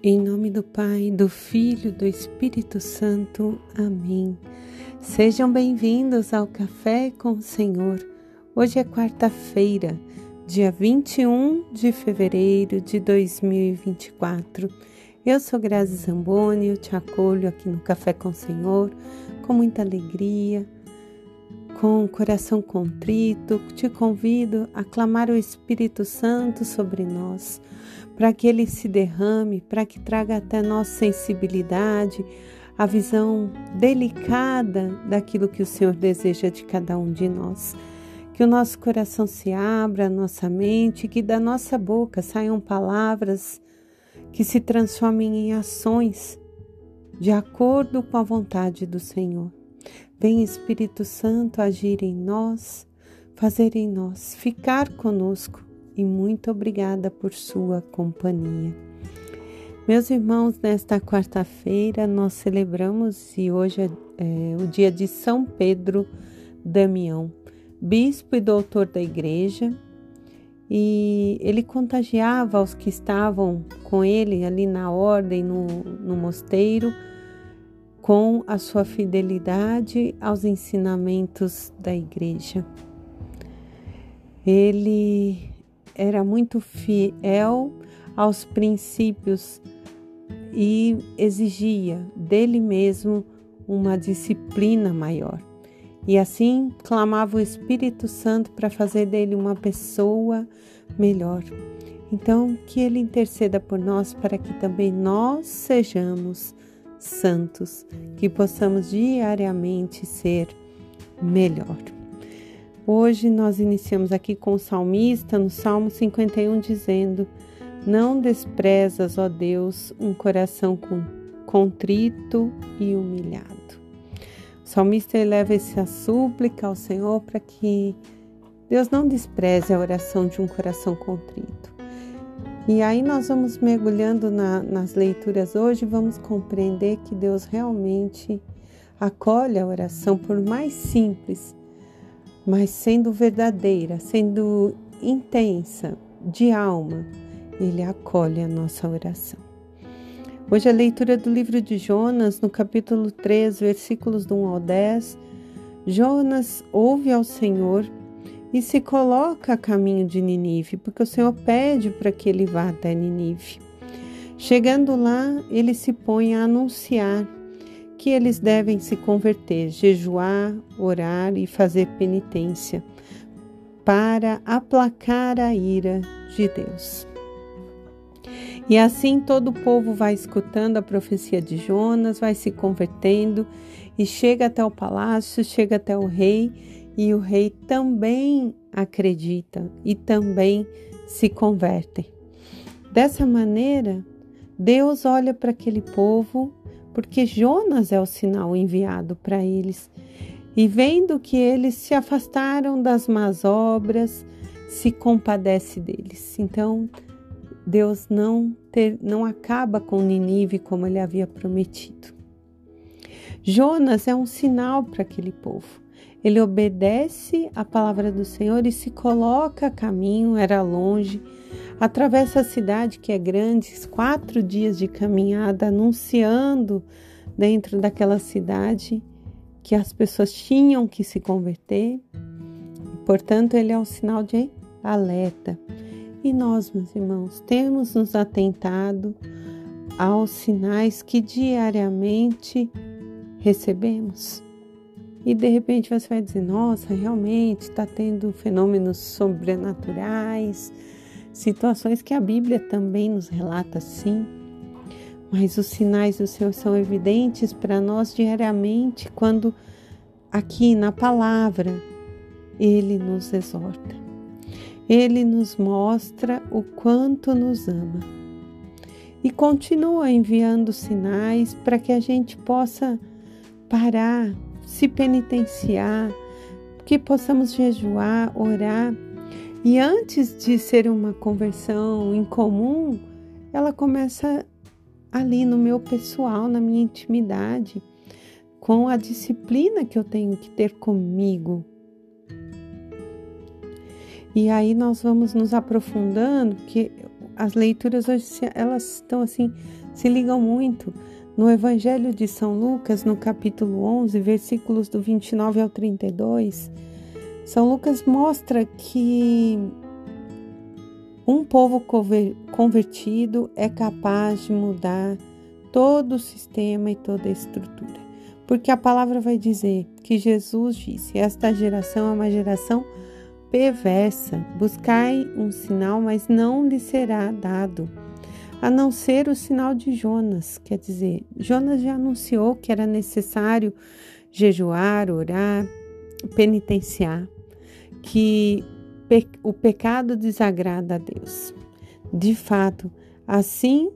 Em nome do Pai, do Filho, do Espírito Santo. Amém. Sejam bem-vindos ao Café com o Senhor. Hoje é quarta-feira, dia 21 de fevereiro de 2024. Eu sou Grazi Zamboni, eu te acolho aqui no Café com o Senhor com muita alegria, com o coração contrito. Te convido a clamar o Espírito Santo sobre nós para que ele se derrame, para que traga até nossa sensibilidade, a visão delicada daquilo que o Senhor deseja de cada um de nós. Que o nosso coração se abra, a nossa mente, que da nossa boca saiam palavras que se transformem em ações de acordo com a vontade do Senhor. Vem Espírito Santo agir em nós, fazer em nós, ficar conosco e muito obrigada por sua companhia. Meus irmãos, nesta quarta-feira nós celebramos e hoje é, é o dia de São Pedro Damião, bispo e doutor da igreja, e ele contagiava os que estavam com ele ali na ordem, no, no mosteiro, com a sua fidelidade aos ensinamentos da igreja. Ele era muito fiel aos princípios e exigia dele mesmo uma disciplina maior. E assim clamava o Espírito Santo para fazer dele uma pessoa melhor. Então, que ele interceda por nós para que também nós sejamos santos, que possamos diariamente ser melhor. Hoje nós iniciamos aqui com o salmista no Salmo 51 dizendo: Não desprezas, ó Deus, um coração contrito e humilhado. O salmista eleva essa súplica ao Senhor para que Deus não despreze a oração de um coração contrito. E aí nós vamos mergulhando na, nas leituras hoje, vamos compreender que Deus realmente acolhe a oração, por mais simples mas sendo verdadeira, sendo intensa, de alma, ele acolhe a nossa oração. Hoje a leitura do livro de Jonas, no capítulo 3, versículos do 1 ao 10. Jonas ouve ao Senhor e se coloca a caminho de Ninive, porque o Senhor pede para que ele vá até Ninive. Chegando lá, ele se põe a anunciar que eles devem se converter, jejuar, orar e fazer penitência para aplacar a ira de Deus. E assim todo o povo vai escutando a profecia de Jonas, vai se convertendo e chega até o palácio, chega até o rei, e o rei também acredita e também se converte. Dessa maneira, Deus olha para aquele povo porque Jonas é o sinal enviado para eles. E vendo que eles se afastaram das más obras, se compadece deles. Então, Deus não, ter, não acaba com Ninive como ele havia prometido. Jonas é um sinal para aquele povo. Ele obedece a palavra do Senhor e se coloca a caminho, era longe, atravessa a cidade que é grande, quatro dias de caminhada, anunciando dentro daquela cidade que as pessoas tinham que se converter. Portanto, ele é um sinal de alerta. E nós, meus irmãos, temos nos atentado aos sinais que diariamente recebemos. E de repente você vai dizer: nossa, realmente está tendo fenômenos sobrenaturais, situações que a Bíblia também nos relata sim. Mas os sinais do Senhor são evidentes para nós diariamente quando aqui na palavra ele nos exorta. Ele nos mostra o quanto nos ama. E continua enviando sinais para que a gente possa parar, se penitenciar, que possamos jejuar, orar e antes de ser uma conversão incomum, ela começa ali no meu pessoal, na minha intimidade, com a disciplina que eu tenho que ter comigo. E aí nós vamos nos aprofundando, que as leituras hoje elas estão assim se ligam muito no Evangelho de São Lucas, no capítulo 11, versículos do 29 ao 32. São Lucas mostra que um povo convertido é capaz de mudar todo o sistema e toda a estrutura. Porque a palavra vai dizer que Jesus disse: Esta geração é uma geração perversa. Buscai um sinal, mas não lhe será dado, a não ser o sinal de Jonas. Quer dizer, Jonas já anunciou que era necessário jejuar, orar, penitenciar, que o pecado desagrada a Deus. De fato, assim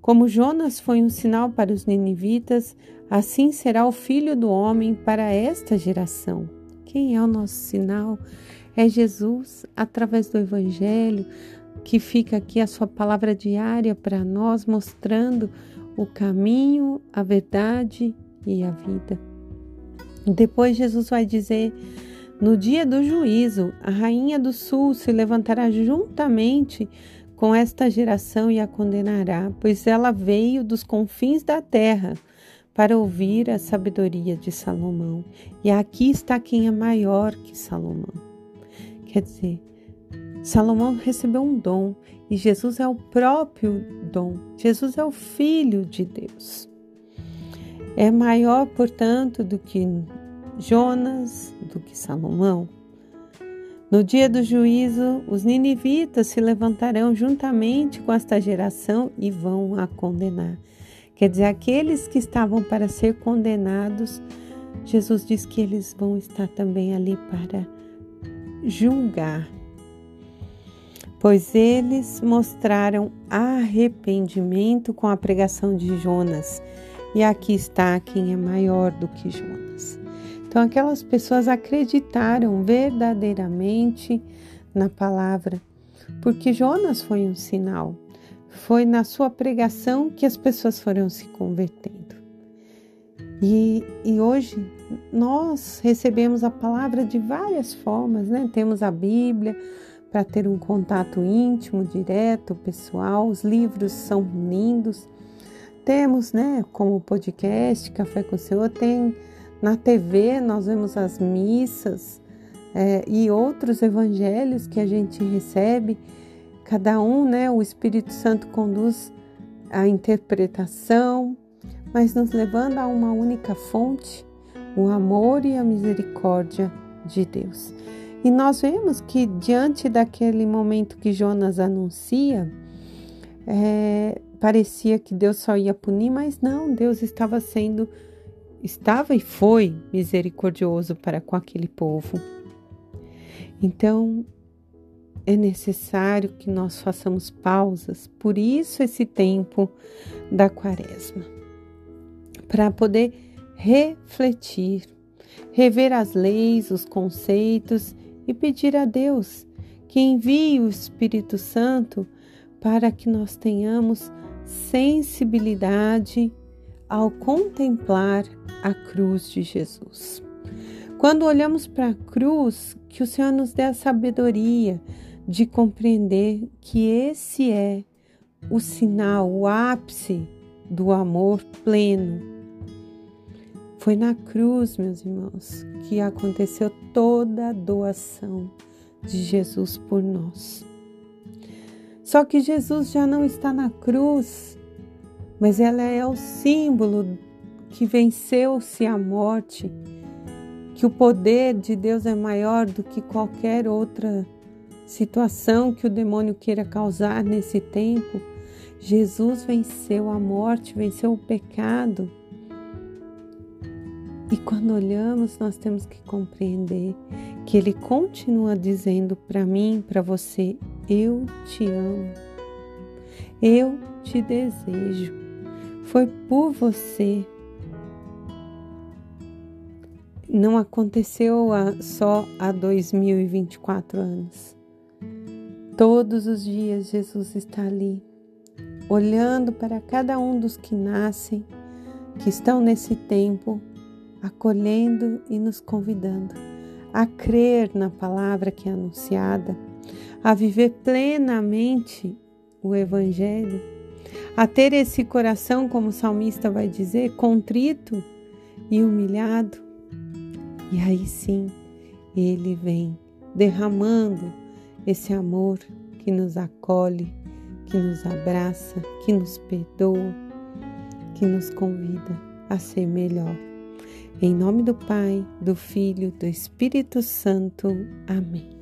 como Jonas foi um sinal para os ninivitas, assim será o filho do homem para esta geração. Quem é o nosso sinal? É Jesus, através do Evangelho, que fica aqui a sua palavra diária para nós, mostrando o caminho, a verdade e a vida. Depois Jesus vai dizer: no dia do juízo, a rainha do sul se levantará juntamente com esta geração e a condenará, pois ela veio dos confins da terra para ouvir a sabedoria de Salomão. E aqui está quem é maior que Salomão. Quer dizer, Salomão recebeu um dom e Jesus é o próprio dom. Jesus é o Filho de Deus. É maior, portanto, do que Jonas, do que Salomão. No dia do juízo, os ninivitas se levantarão juntamente com esta geração e vão a condenar. Quer dizer, aqueles que estavam para ser condenados, Jesus diz que eles vão estar também ali para julgar. Pois eles mostraram arrependimento com a pregação de Jonas, e aqui está quem é maior do que Jonas. Então, aquelas pessoas acreditaram verdadeiramente na palavra, porque Jonas foi um sinal. Foi na sua pregação que as pessoas foram se convertendo. E, e hoje nós recebemos a palavra de várias formas, né? Temos a Bíblia para ter um contato íntimo, direto, pessoal. Os livros são lindos. Temos, né, como o podcast Café com o Senhor, tem na TV nós vemos as missas é, e outros evangelhos que a gente recebe. Cada um, né, o Espírito Santo conduz a interpretação, mas nos levando a uma única fonte, o amor e a misericórdia de Deus. E nós vemos que diante daquele momento que Jonas anuncia, é, parecia que Deus só ia punir, mas não, Deus estava sendo estava e foi misericordioso para com aquele povo. Então, é necessário que nós façamos pausas, por isso esse tempo da quaresma, para poder refletir, rever as leis, os conceitos e pedir a Deus que envie o Espírito Santo para que nós tenhamos sensibilidade ao contemplar a cruz de Jesus. Quando olhamos para a cruz, que o Senhor nos dê a sabedoria de compreender que esse é o sinal, o ápice do amor pleno. Foi na cruz, meus irmãos, que aconteceu toda a doação de Jesus por nós. Só que Jesus já não está na cruz, mas ela é o símbolo que venceu-se a morte, que o poder de Deus é maior do que qualquer outra situação que o demônio queira causar nesse tempo. Jesus venceu a morte, venceu o pecado. E quando olhamos, nós temos que compreender que Ele continua dizendo para mim, para você: Eu te amo, eu te desejo. Foi por você não aconteceu só há 2024 anos. Todos os dias Jesus está ali, olhando para cada um dos que nascem, que estão nesse tempo, acolhendo e nos convidando a crer na palavra que é anunciada, a viver plenamente o Evangelho, a ter esse coração, como o salmista vai dizer, contrito e humilhado. E aí sim, ele vem derramando esse amor que nos acolhe, que nos abraça, que nos perdoa, que nos convida a ser melhor. Em nome do Pai, do Filho, do Espírito Santo. Amém.